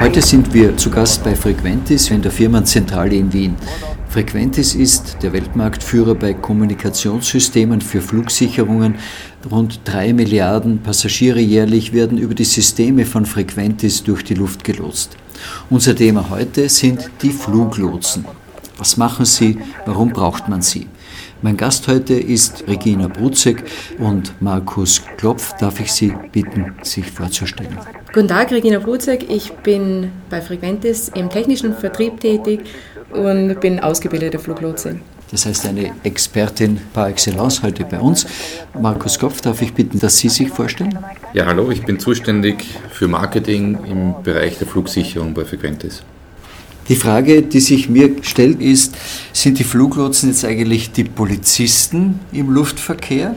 Heute sind wir zu Gast bei Frequentis in der Firmenzentrale in Wien. Frequentis ist der Weltmarktführer bei Kommunikationssystemen für Flugsicherungen. Rund drei Milliarden Passagiere jährlich werden über die Systeme von Frequentis durch die Luft gelotst. Unser Thema heute sind die Fluglotsen. Was machen sie? Warum braucht man sie? Mein Gast heute ist Regina Brutzek und Markus Klopf. Darf ich Sie bitten, sich vorzustellen? Guten Tag, Regina Brutzek. Ich bin bei Frequentis im technischen Vertrieb tätig und bin ausgebildete Fluglotsin. Das heißt, eine Expertin par excellence heute bei uns. Markus Klopf, darf ich bitten, dass Sie sich vorstellen? Ja, hallo, ich bin zuständig für Marketing im Bereich der Flugsicherung bei Frequentis. Die Frage, die sich mir stellt, ist, sind die Fluglotsen jetzt eigentlich die Polizisten im Luftverkehr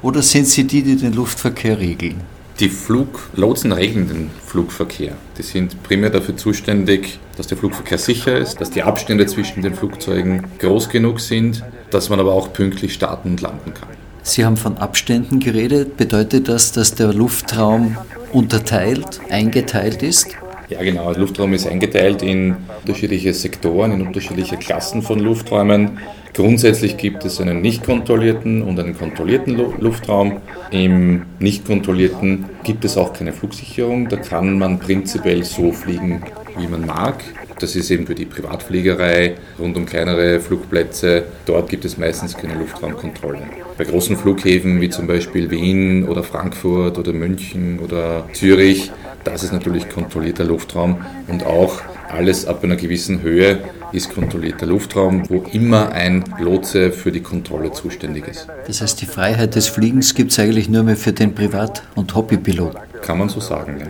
oder sind sie die, die den Luftverkehr regeln? Die Fluglotsen regeln den Flugverkehr. Die sind primär dafür zuständig, dass der Flugverkehr sicher ist, dass die Abstände zwischen den Flugzeugen groß genug sind, dass man aber auch pünktlich starten und landen kann. Sie haben von Abständen geredet. Bedeutet das, dass der Luftraum unterteilt, eingeteilt ist? Ja, genau. Luftraum ist eingeteilt in unterschiedliche Sektoren, in unterschiedliche Klassen von Lufträumen. Grundsätzlich gibt es einen nicht kontrollierten und einen kontrollierten Luftraum. Im nicht kontrollierten gibt es auch keine Flugsicherung. Da kann man prinzipiell so fliegen, wie man mag. Das ist eben für die Privatfliegerei rund um kleinere Flugplätze. Dort gibt es meistens keine Luftraumkontrolle. Bei großen Flughäfen wie zum Beispiel Wien oder Frankfurt oder München oder Zürich, das ist natürlich kontrollierter Luftraum und auch alles ab einer gewissen Höhe ist kontrollierter Luftraum, wo immer ein Lotse für die Kontrolle zuständig ist. Das heißt, die Freiheit des Fliegens gibt es eigentlich nur mehr für den Privat- und Hobbypilot. Kann man so sagen, ja.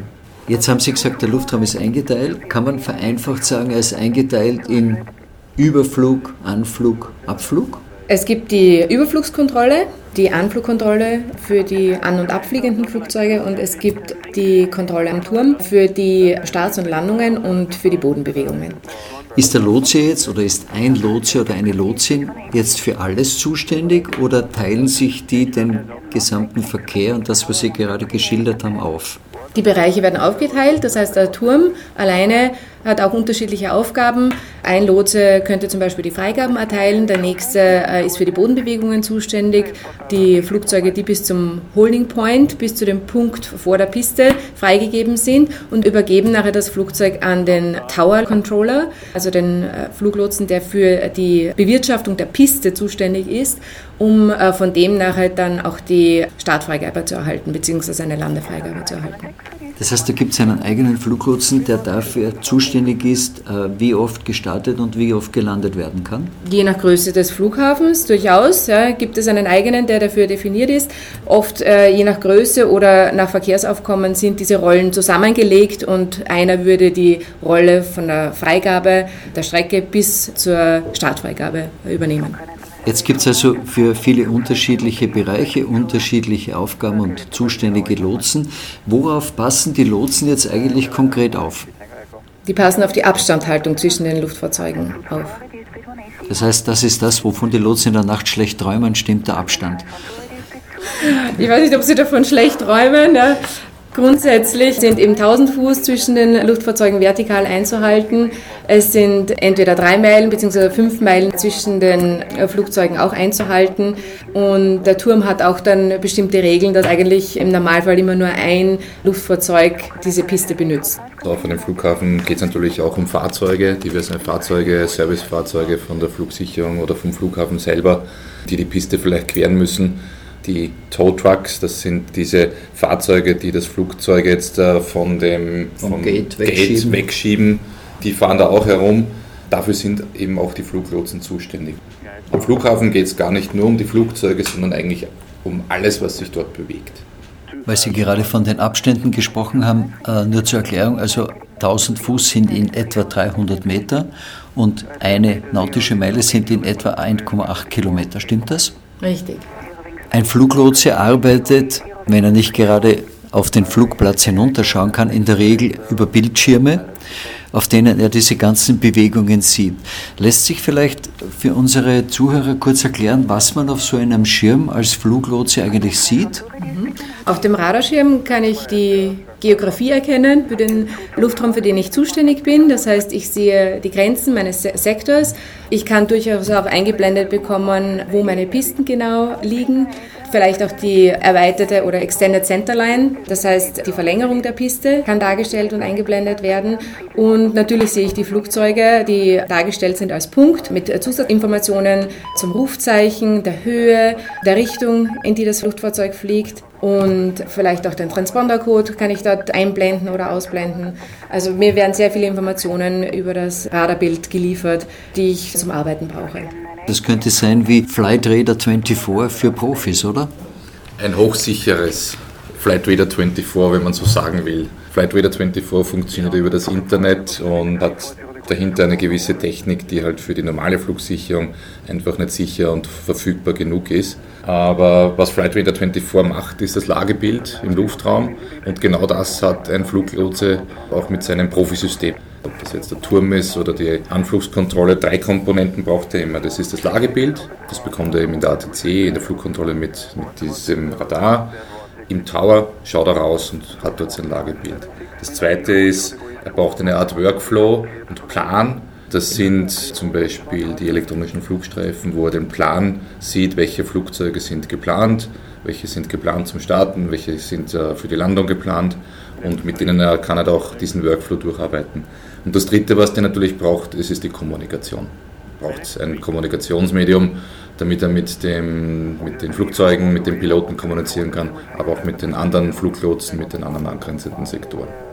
Jetzt haben Sie gesagt, der Luftraum ist eingeteilt. Kann man vereinfacht sagen, er ist eingeteilt in Überflug, Anflug, Abflug? Es gibt die Überflugskontrolle, die Anflugkontrolle für die an- und abfliegenden Flugzeuge und es gibt die Kontrolle am Turm für die Starts und Landungen und für die Bodenbewegungen. Ist der Lotse jetzt oder ist ein Lotse oder eine Lotsin jetzt für alles zuständig oder teilen sich die den gesamten Verkehr und das, was Sie gerade geschildert haben, auf? Die Bereiche werden aufgeteilt, das heißt, der Turm alleine hat auch unterschiedliche Aufgaben. Ein Lotse könnte zum Beispiel die Freigaben erteilen, der nächste äh, ist für die Bodenbewegungen zuständig. Die Flugzeuge, die bis zum Holding Point, bis zu dem Punkt vor der Piste freigegeben sind und übergeben nachher das Flugzeug an den Tower Controller, also den äh, Fluglotsen, der für die Bewirtschaftung der Piste zuständig ist, um äh, von dem nachher dann auch die Startfreigabe zu erhalten, beziehungsweise eine Landefreigabe zu erhalten. Das heißt, da gibt es einen eigenen Fluglotsen, der dafür zuständig ist, äh, wie oft gestartet und wie oft gelandet werden kann? Je nach Größe des Flughafens durchaus ja, gibt es einen eigenen, der dafür definiert ist. Oft äh, je nach Größe oder nach Verkehrsaufkommen sind diese Rollen zusammengelegt und einer würde die Rolle von der Freigabe der Strecke bis zur Startfreigabe übernehmen. Jetzt gibt es also für viele unterschiedliche Bereiche unterschiedliche Aufgaben und zuständige Lotsen. Worauf passen die Lotsen jetzt eigentlich konkret auf? Die passen auf die Abstandhaltung zwischen den Luftfahrzeugen auf. Das heißt, das ist das, wovon die Lotsen in der Nacht schlecht träumen, stimmt der Abstand. Ich weiß nicht, ob Sie davon schlecht träumen. Grundsätzlich sind eben 1000 Fuß zwischen den Luftfahrzeugen vertikal einzuhalten. Es sind entweder drei Meilen bzw. fünf Meilen zwischen den äh, Flugzeugen auch einzuhalten. Und der Turm hat auch dann bestimmte Regeln, dass eigentlich im Normalfall immer nur ein Luftfahrzeug diese Piste benutzt. Auf einem Flughafen geht es natürlich auch um Fahrzeuge, diverse Fahrzeuge, Servicefahrzeuge von der Flugsicherung oder vom Flughafen selber, die die Piste vielleicht queren müssen die Tow Trucks, das sind diese Fahrzeuge, die das Flugzeug jetzt äh, von dem vom Gate, wegschieben. Gate wegschieben. Die fahren da auch herum. Dafür sind eben auch die Fluglotsen zuständig. Am Flughafen geht es gar nicht nur um die Flugzeuge, sondern eigentlich um alles, was sich dort bewegt. Weil Sie gerade von den Abständen gesprochen haben, äh, nur zur Erklärung, also 1000 Fuß sind in etwa 300 Meter und eine nautische Meile sind in etwa 1,8 Kilometer. Stimmt das? Richtig. Ein Fluglotse arbeitet, wenn er nicht gerade auf den Flugplatz hinunterschauen kann, in der Regel über Bildschirme, auf denen er diese ganzen Bewegungen sieht. Lässt sich vielleicht für unsere Zuhörer kurz erklären, was man auf so einem Schirm als Fluglotse eigentlich sieht? Auf dem Radarschirm kann ich die Geografie erkennen für den Luftraum, für den ich zuständig bin. Das heißt, ich sehe die Grenzen meines Sektors. Ich kann durchaus auch eingeblendet bekommen, wo meine Pisten genau liegen. Vielleicht auch die erweiterte oder Extended Centerline, das heißt die Verlängerung der Piste kann dargestellt und eingeblendet werden. Und natürlich sehe ich die Flugzeuge, die dargestellt sind als Punkt mit Zusatzinformationen zum Rufzeichen, der Höhe, der Richtung, in die das Flugzeug fliegt. Und vielleicht auch den Transpondercode kann ich dort einblenden oder ausblenden. Also mir werden sehr viele Informationen über das Radarbild geliefert, die ich zum Arbeiten brauche. Das könnte sein wie Flight Radar 24 für Profis, oder? Ein hochsicheres Flight Radar 24, wenn man so sagen will. Flight Radar 24 funktioniert über das Internet und hat dahinter eine gewisse Technik, die halt für die normale Flugsicherung einfach nicht sicher und verfügbar genug ist. Aber was Flight Radar 24 macht, ist das Lagebild im Luftraum und genau das hat ein Fluglotse auch mit seinem Profisystem. Ob das jetzt der Turm ist oder die Anflugskontrolle, drei Komponenten braucht er immer. Das ist das Lagebild, das bekommt er eben in der ATC, in der Flugkontrolle mit, mit diesem Radar. Im Tower schaut er raus und hat dort sein Lagebild. Das zweite ist, er braucht eine Art Workflow und Plan. Das sind zum Beispiel die elektronischen Flugstreifen, wo er den Plan sieht, welche Flugzeuge sind geplant, welche sind geplant zum Starten, welche sind äh, für die Landung geplant und mit denen kann er auch diesen Workflow durcharbeiten. Und das Dritte, was der natürlich braucht, ist, ist die Kommunikation. Er braucht ein Kommunikationsmedium, damit er mit, dem, mit den Flugzeugen, mit den Piloten kommunizieren kann, aber auch mit den anderen Fluglotsen, mit den anderen angrenzenden Sektoren.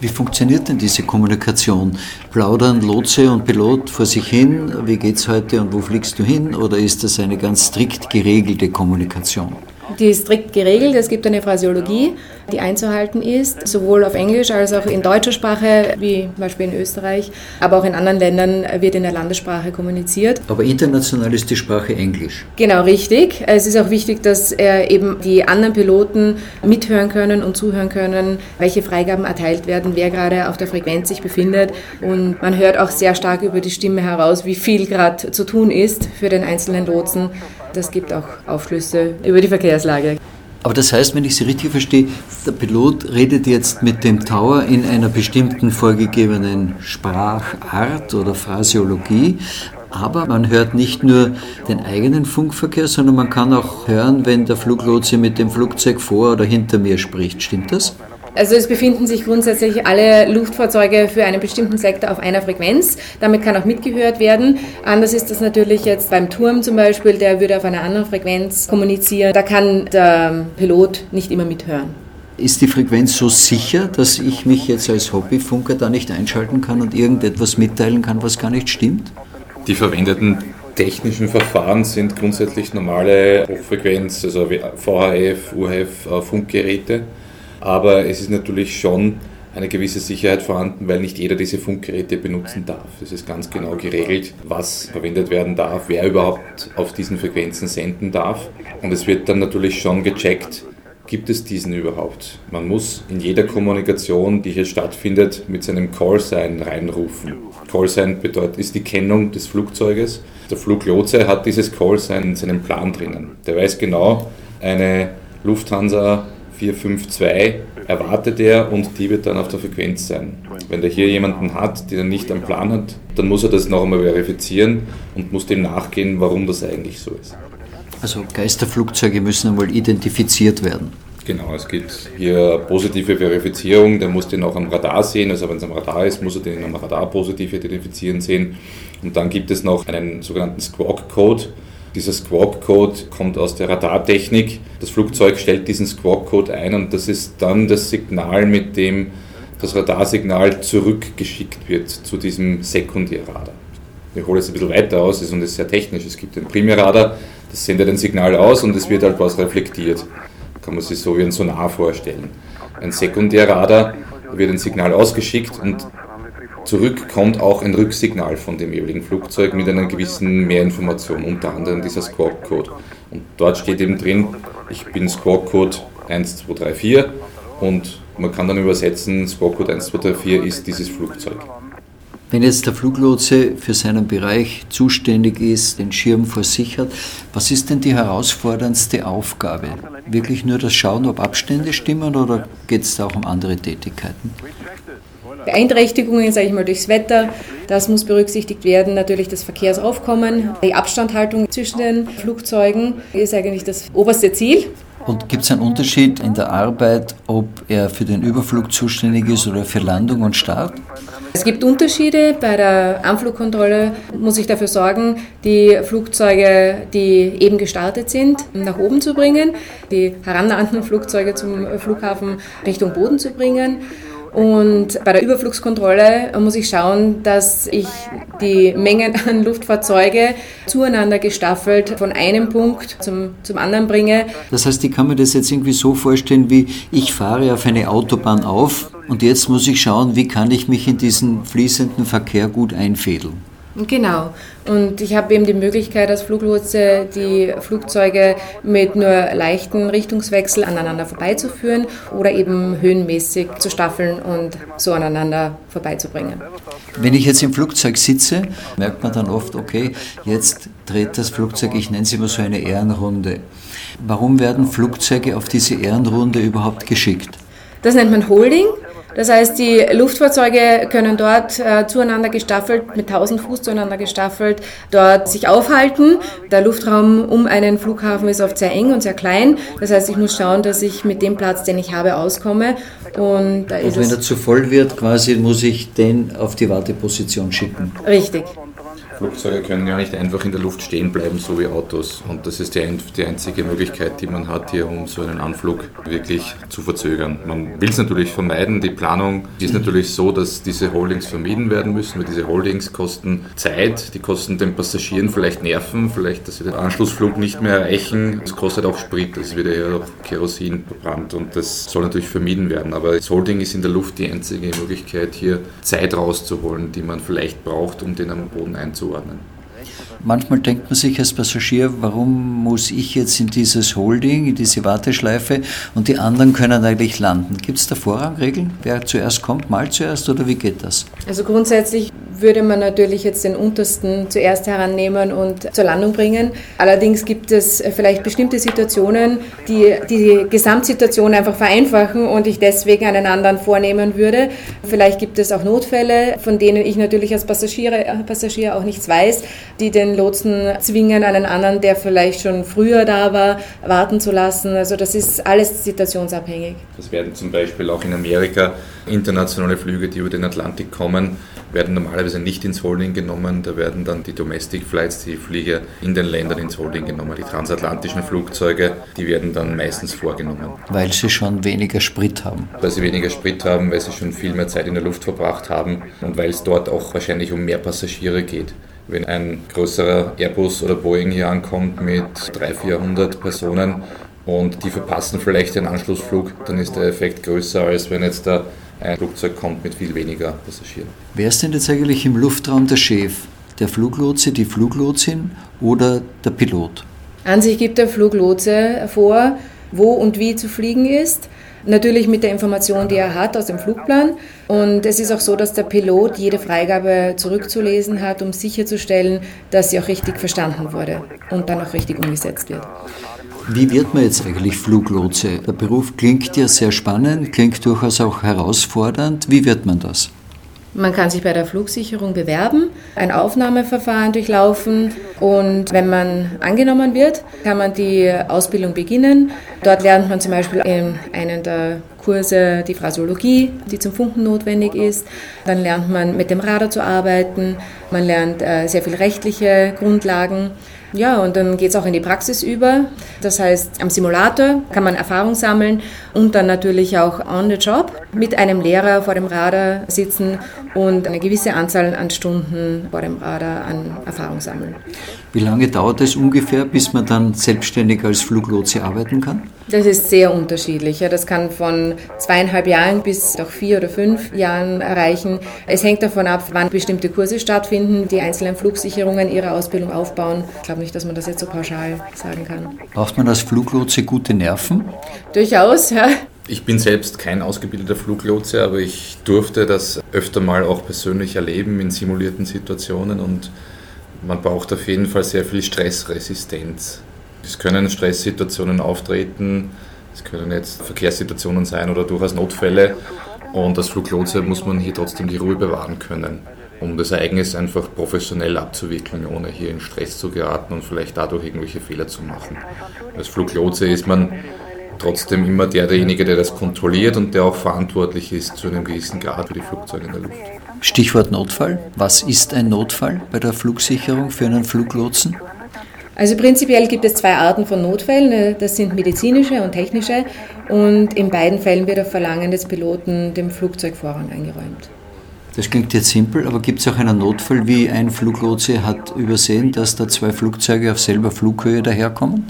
Wie funktioniert denn diese Kommunikation? Plaudern Lotse und Pilot vor sich hin? Wie geht's heute und wo fliegst du hin? Oder ist das eine ganz strikt geregelte Kommunikation? Die ist strikt geregelt. Es gibt eine Phrasiologie, die einzuhalten ist, sowohl auf Englisch als auch in deutscher Sprache, wie zum Beispiel in Österreich, aber auch in anderen Ländern wird in der Landessprache kommuniziert. Aber international ist die Sprache Englisch. Genau, richtig. Es ist auch wichtig, dass eben die anderen Piloten mithören können und zuhören können, welche Freigaben erteilt werden, wer gerade auf der Frequenz sich befindet. Und man hört auch sehr stark über die Stimme heraus, wie viel gerade zu tun ist für den einzelnen Lotsen. Das gibt auch Aufschlüsse über die Verkehrslage. Aber das heißt, wenn ich Sie richtig verstehe, der Pilot redet jetzt mit dem Tower in einer bestimmten vorgegebenen Sprachart oder Phraseologie, aber man hört nicht nur den eigenen Funkverkehr, sondern man kann auch hören, wenn der Fluglotse mit dem Flugzeug vor oder hinter mir spricht. Stimmt das? Also es befinden sich grundsätzlich alle Luftfahrzeuge für einen bestimmten Sektor auf einer Frequenz. Damit kann auch mitgehört werden. Anders ist das natürlich jetzt beim Turm zum Beispiel, der würde auf einer anderen Frequenz kommunizieren. Da kann der Pilot nicht immer mithören. Ist die Frequenz so sicher, dass ich mich jetzt als Hobbyfunker da nicht einschalten kann und irgendetwas mitteilen kann, was gar nicht stimmt? Die verwendeten technischen Verfahren sind grundsätzlich normale Hochfrequenz, also VHF, UHF äh, Funkgeräte. Aber es ist natürlich schon eine gewisse Sicherheit vorhanden, weil nicht jeder diese Funkgeräte benutzen darf. Es ist ganz genau geregelt, was verwendet werden darf, wer überhaupt auf diesen Frequenzen senden darf. Und es wird dann natürlich schon gecheckt, gibt es diesen überhaupt? Man muss in jeder Kommunikation, die hier stattfindet, mit seinem Callsign reinrufen. Callsign bedeutet, ist die Kennung des Flugzeuges. Der Fluglotse hat dieses Callsign in seinem Plan drinnen. Der weiß genau, eine Lufthansa 452 erwartet er und die wird dann auf der Frequenz sein. Wenn der hier jemanden hat, der nicht einen Plan hat, dann muss er das noch einmal verifizieren und muss dem nachgehen, warum das eigentlich so ist. Also Geisterflugzeuge müssen einmal identifiziert werden. Genau, es gibt hier positive Verifizierung, der muss den auch am Radar sehen, also wenn es am Radar ist, muss er den am Radar positiv identifizieren sehen. Und dann gibt es noch einen sogenannten Squawk-Code, dieser Squawk-Code kommt aus der Radartechnik. Das Flugzeug stellt diesen Squawk-Code ein und das ist dann das Signal, mit dem das Radarsignal zurückgeschickt wird zu diesem Sekundärradar. Ich hole es ein bisschen weiter aus und es ist sehr technisch. Es gibt ein Primärradar, das sendet ein Signal aus und es wird halt was reflektiert. Kann man sich so wie ein Sonar vorstellen. Ein Sekundärradar wird ein Signal ausgeschickt und zurück kommt auch ein Rücksignal von dem jeweiligen Flugzeug mit einer gewissen Mehrinformation, unter anderem dieser Squawk-Code. Und dort steht eben drin, ich bin Squawk-Code 1234 und man kann dann übersetzen, Squawk-Code 1234 ist dieses Flugzeug. Wenn jetzt der Fluglotse für seinen Bereich zuständig ist, den Schirm vor sich hat, was ist denn die herausforderndste Aufgabe? Wirklich nur das Schauen, ob Abstände stimmen oder geht es da auch um andere Tätigkeiten? Beeinträchtigungen, sage ich mal, durchs Wetter, das muss berücksichtigt werden. Natürlich das Verkehrsaufkommen, die Abstandhaltung zwischen den Flugzeugen ist eigentlich das oberste Ziel. Und gibt es einen Unterschied in der Arbeit, ob er für den Überflug zuständig ist oder für Landung und Start? Es gibt Unterschiede. Bei der Anflugkontrolle muss ich dafür sorgen, die Flugzeuge, die eben gestartet sind, nach oben zu bringen, die herannahenden Flugzeuge zum Flughafen Richtung Boden zu bringen. Und bei der Überflugskontrolle muss ich schauen, dass ich die Mengen an Luftfahrzeuge zueinander gestaffelt von einem Punkt zum, zum anderen bringe. Das heißt, ich kann mir das jetzt irgendwie so vorstellen, wie ich fahre auf eine Autobahn auf und jetzt muss ich schauen, wie kann ich mich in diesen fließenden Verkehr gut einfädeln. Genau. Und ich habe eben die Möglichkeit als Fluglotse, die Flugzeuge mit nur leichten Richtungswechsel aneinander vorbeizuführen oder eben höhenmäßig zu staffeln und so aneinander vorbeizubringen. Wenn ich jetzt im Flugzeug sitze, merkt man dann oft, okay, jetzt dreht das Flugzeug, ich nenne es immer so eine Ehrenrunde. Warum werden Flugzeuge auf diese Ehrenrunde überhaupt geschickt? Das nennt man Holding. Das heißt, die Luftfahrzeuge können dort äh, zueinander gestaffelt, mit 1000 Fuß zueinander gestaffelt, dort sich aufhalten. Der Luftraum um einen Flughafen ist oft sehr eng und sehr klein. Das heißt, ich muss schauen, dass ich mit dem Platz, den ich habe, auskomme. Und, und wenn er zu voll wird, quasi muss ich den auf die Warteposition schicken. Richtig. Flugzeuge können ja nicht einfach in der Luft stehen bleiben, so wie Autos. Und das ist die, einzige Möglichkeit, die man hat hier, um so einen Anflug wirklich zu verzögern. Man will es natürlich vermeiden. Die Planung ist natürlich so, dass diese Holdings vermieden werden müssen, weil diese Holdings kosten Zeit, die kosten den Passagieren vielleicht Nerven, vielleicht, dass sie den Anschlussflug nicht mehr erreichen. Es kostet auch Sprit, es wird ja auch Kerosin verbrannt und das soll natürlich vermieden werden. Aber das Holding ist in der Luft die einzige Möglichkeit, hier Zeit rauszuholen, die man vielleicht braucht, um den am Boden einzuholen zuordnen. Manchmal denkt man sich als Passagier, warum muss ich jetzt in dieses Holding, in diese Warteschleife und die anderen können eigentlich landen? Gibt es da Vorrangregeln? Wer zuerst kommt, mal zuerst oder wie geht das? Also grundsätzlich würde man natürlich jetzt den untersten zuerst herannehmen und zur Landung bringen. Allerdings gibt es vielleicht bestimmte Situationen, die die Gesamtsituation einfach vereinfachen und ich deswegen einen anderen vornehmen würde. Vielleicht gibt es auch Notfälle, von denen ich natürlich als Passagier, Passagier auch nichts weiß, die den Lotsen zwingen, einen anderen, der vielleicht schon früher da war, warten zu lassen. Also das ist alles situationsabhängig. Das werden zum Beispiel auch in Amerika internationale Flüge, die über den Atlantik kommen, werden normalerweise nicht ins Holding genommen. Da werden dann die Domestic Flights, die Flieger in den Ländern ins Holding genommen. Die transatlantischen Flugzeuge, die werden dann meistens vorgenommen. Weil sie schon weniger Sprit haben. Weil sie weniger Sprit haben, weil sie schon viel mehr Zeit in der Luft verbracht haben und weil es dort auch wahrscheinlich um mehr Passagiere geht. Wenn ein größerer Airbus oder Boeing hier ankommt mit 300, 400 Personen und die verpassen vielleicht den Anschlussflug, dann ist der Effekt größer, als wenn jetzt da ein Flugzeug kommt mit viel weniger Passagieren. Wer ist denn jetzt eigentlich im Luftraum der Chef? Der Fluglotse, die Fluglotsin oder der Pilot? An sich gibt der Fluglotse vor, wo und wie zu fliegen ist. Natürlich mit der Information, die er hat aus dem Flugplan. Und es ist auch so, dass der Pilot jede Freigabe zurückzulesen hat, um sicherzustellen, dass sie auch richtig verstanden wurde und dann auch richtig umgesetzt wird. Wie wird man jetzt eigentlich Fluglotse? Der Beruf klingt ja sehr spannend, klingt durchaus auch herausfordernd. Wie wird man das? Man kann sich bei der Flugsicherung bewerben, ein Aufnahmeverfahren durchlaufen und wenn man angenommen wird, kann man die Ausbildung beginnen. Dort lernt man zum Beispiel in einem der Kurse die Phrasiologie, die zum Funken notwendig ist. Dann lernt man mit dem Radar zu arbeiten. Man lernt äh, sehr viel rechtliche Grundlagen. Ja, und dann geht es auch in die Praxis über. Das heißt, am Simulator kann man Erfahrung sammeln und dann natürlich auch on the job mit einem Lehrer vor dem Radar sitzen und eine gewisse Anzahl an Stunden vor dem Radar an Erfahrung sammeln. Wie lange dauert es ungefähr, bis man dann selbstständig als Fluglotse arbeiten kann? Das ist sehr unterschiedlich. Das kann von zweieinhalb Jahren bis auch vier oder fünf Jahren erreichen. Es hängt davon ab, wann bestimmte Kurse stattfinden, die einzelnen Flugsicherungen ihre Ausbildung aufbauen. Ich glaube nicht, dass man das jetzt so pauschal sagen kann. Braucht man als Fluglotse gute Nerven? Durchaus, ja. Ich bin selbst kein ausgebildeter Fluglotse, aber ich durfte das öfter mal auch persönlich erleben in simulierten Situationen und man braucht auf jeden Fall sehr viel Stressresistenz. Es können Stresssituationen auftreten, es können jetzt Verkehrssituationen sein oder durchaus Notfälle und als Fluglotse muss man hier trotzdem die Ruhe bewahren können, um das Ereignis einfach professionell abzuwickeln, ohne hier in Stress zu geraten und vielleicht dadurch irgendwelche Fehler zu machen. Als Fluglotse ist man trotzdem immer der, derjenige, der das kontrolliert und der auch verantwortlich ist zu einem gewissen Grad für die Flugzeuge in der Luft. Stichwort Notfall. Was ist ein Notfall bei der Flugsicherung für einen Fluglotsen? Also prinzipiell gibt es zwei Arten von Notfällen. Das sind medizinische und technische. Und in beiden Fällen wird auf Verlangen des Piloten dem Flugzeug Vorrang eingeräumt. Das klingt jetzt simpel, aber gibt es auch einen Notfall, wie ein Fluglotse hat übersehen, dass da zwei Flugzeuge auf selber Flughöhe daherkommen?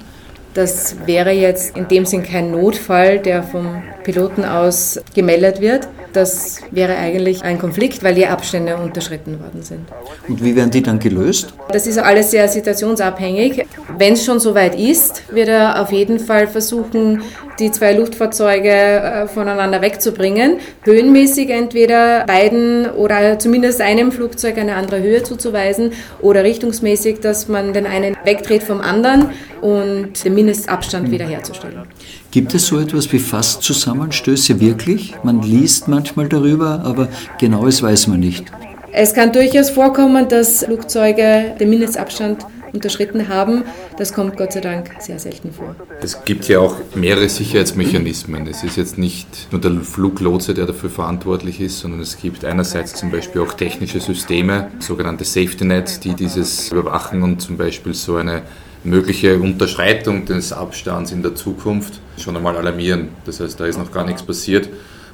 Das wäre jetzt in dem Sinn kein Notfall, der vom Piloten aus gemeldet wird. Das wäre eigentlich ein Konflikt, weil die Abstände unterschritten worden sind. Und wie werden die dann gelöst? Das ist alles sehr situationsabhängig. Wenn es schon soweit ist, wird er auf jeden Fall versuchen, die zwei Luftfahrzeuge äh, voneinander wegzubringen. Höhenmäßig entweder beiden oder zumindest einem Flugzeug eine andere Höhe zuzuweisen oder richtungsmäßig, dass man den einen wegdreht vom anderen und den Mindestabstand wiederherzustellen. Gibt es so etwas wie Fastzusammenstöße wirklich? Man liest manchmal darüber, aber genaues weiß man nicht. Es kann durchaus vorkommen, dass Flugzeuge den Mindestabstand unterschritten haben. Das kommt Gott sei Dank sehr selten vor. Es gibt ja auch mehrere Sicherheitsmechanismen. Es ist jetzt nicht nur der Fluglotse, der dafür verantwortlich ist, sondern es gibt einerseits zum Beispiel auch technische Systeme, sogenannte Safety Nets, die dieses überwachen und zum Beispiel so eine mögliche Unterschreitung des Abstands in der Zukunft schon einmal alarmieren. Das heißt, da ist noch gar nichts passiert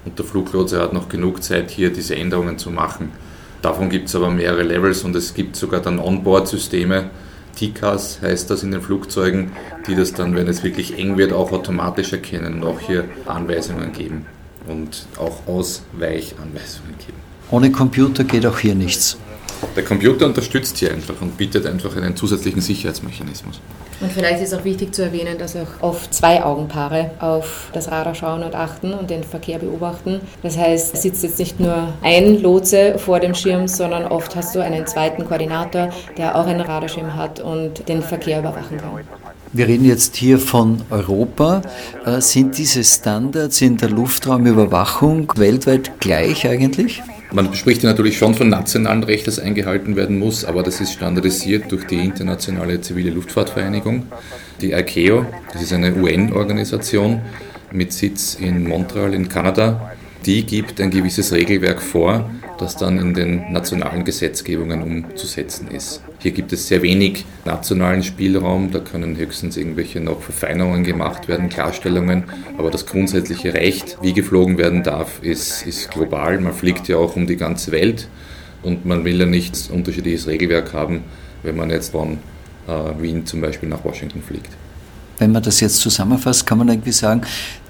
und der Fluglotse hat noch genug Zeit, hier diese Änderungen zu machen. Davon gibt es aber mehrere Levels und es gibt sogar dann Onboard-Systeme, TCAS heißt das in den Flugzeugen, die das dann, wenn es wirklich eng wird, auch automatisch erkennen und auch hier Anweisungen geben und auch Ausweichanweisungen geben. Ohne Computer geht auch hier nichts. Der Computer unterstützt hier einfach und bietet einfach einen zusätzlichen Sicherheitsmechanismus. Und vielleicht ist auch wichtig zu erwähnen, dass auch oft zwei Augenpaare auf das Radar schauen und achten und den Verkehr beobachten. Das heißt, es sitzt jetzt nicht nur ein Lotse vor dem Schirm, sondern oft hast du einen zweiten Koordinator, der auch einen Radarschirm hat und den Verkehr überwachen kann. Wir reden jetzt hier von Europa. Äh, sind diese Standards in der Luftraumüberwachung weltweit gleich eigentlich? Man spricht ja natürlich schon von nationalem Recht, das eingehalten werden muss, aber das ist standardisiert durch die Internationale Zivile Luftfahrtvereinigung, die ICAO. Das ist eine UN-Organisation mit Sitz in Montreal in Kanada. Die gibt ein gewisses Regelwerk vor, das dann in den nationalen Gesetzgebungen umzusetzen ist. Hier gibt es sehr wenig nationalen Spielraum, da können höchstens irgendwelche noch Verfeinerungen gemacht werden, Klarstellungen, aber das grundsätzliche Recht, wie geflogen werden darf, ist, ist global. Man fliegt ja auch um die ganze Welt und man will ja nicht unterschiedliches Regelwerk haben, wenn man jetzt von äh, Wien zum Beispiel nach Washington fliegt. Wenn man das jetzt zusammenfasst, kann man irgendwie sagen,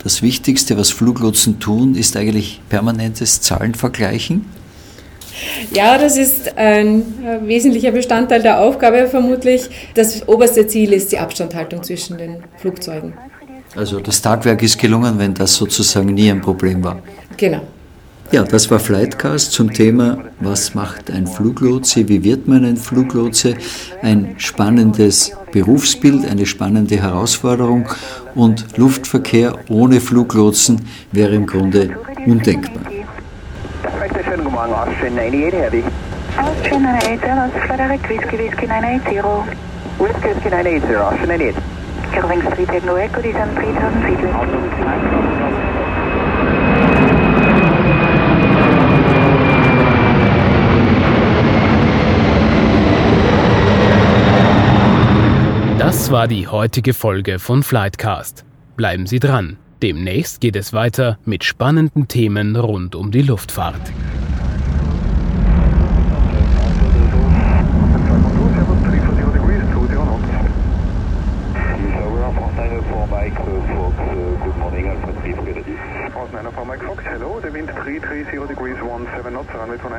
das Wichtigste, was Fluglotsen tun, ist eigentlich permanentes Zahlenvergleichen. Ja, das ist ein wesentlicher Bestandteil der Aufgabe vermutlich. Das oberste Ziel ist die Abstandhaltung zwischen den Flugzeugen. Also das Tagwerk ist gelungen, wenn das sozusagen nie ein Problem war. Genau. Ja, das war Flightcast zum Thema, was macht ein Fluglotse, wie wird man ein Fluglotse? Ein spannendes Berufsbild, eine spannende Herausforderung und Luftverkehr ohne Fluglotsen wäre im Grunde undenkbar. Guten Morgen, Austrian 98 Heavy. Austrian 980, das ist Frederick Whiskey Whiskey 980. Whiskey Whiskey 980, Austrian 98. Curving Street Echo Echo, descend 3000 feet. Das war die heutige Folge von Flightcast. Bleiben Sie dran. Demnächst geht es weiter mit spannenden Themen rund um die Luftfahrt.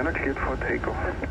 Planet, geared for takeoff.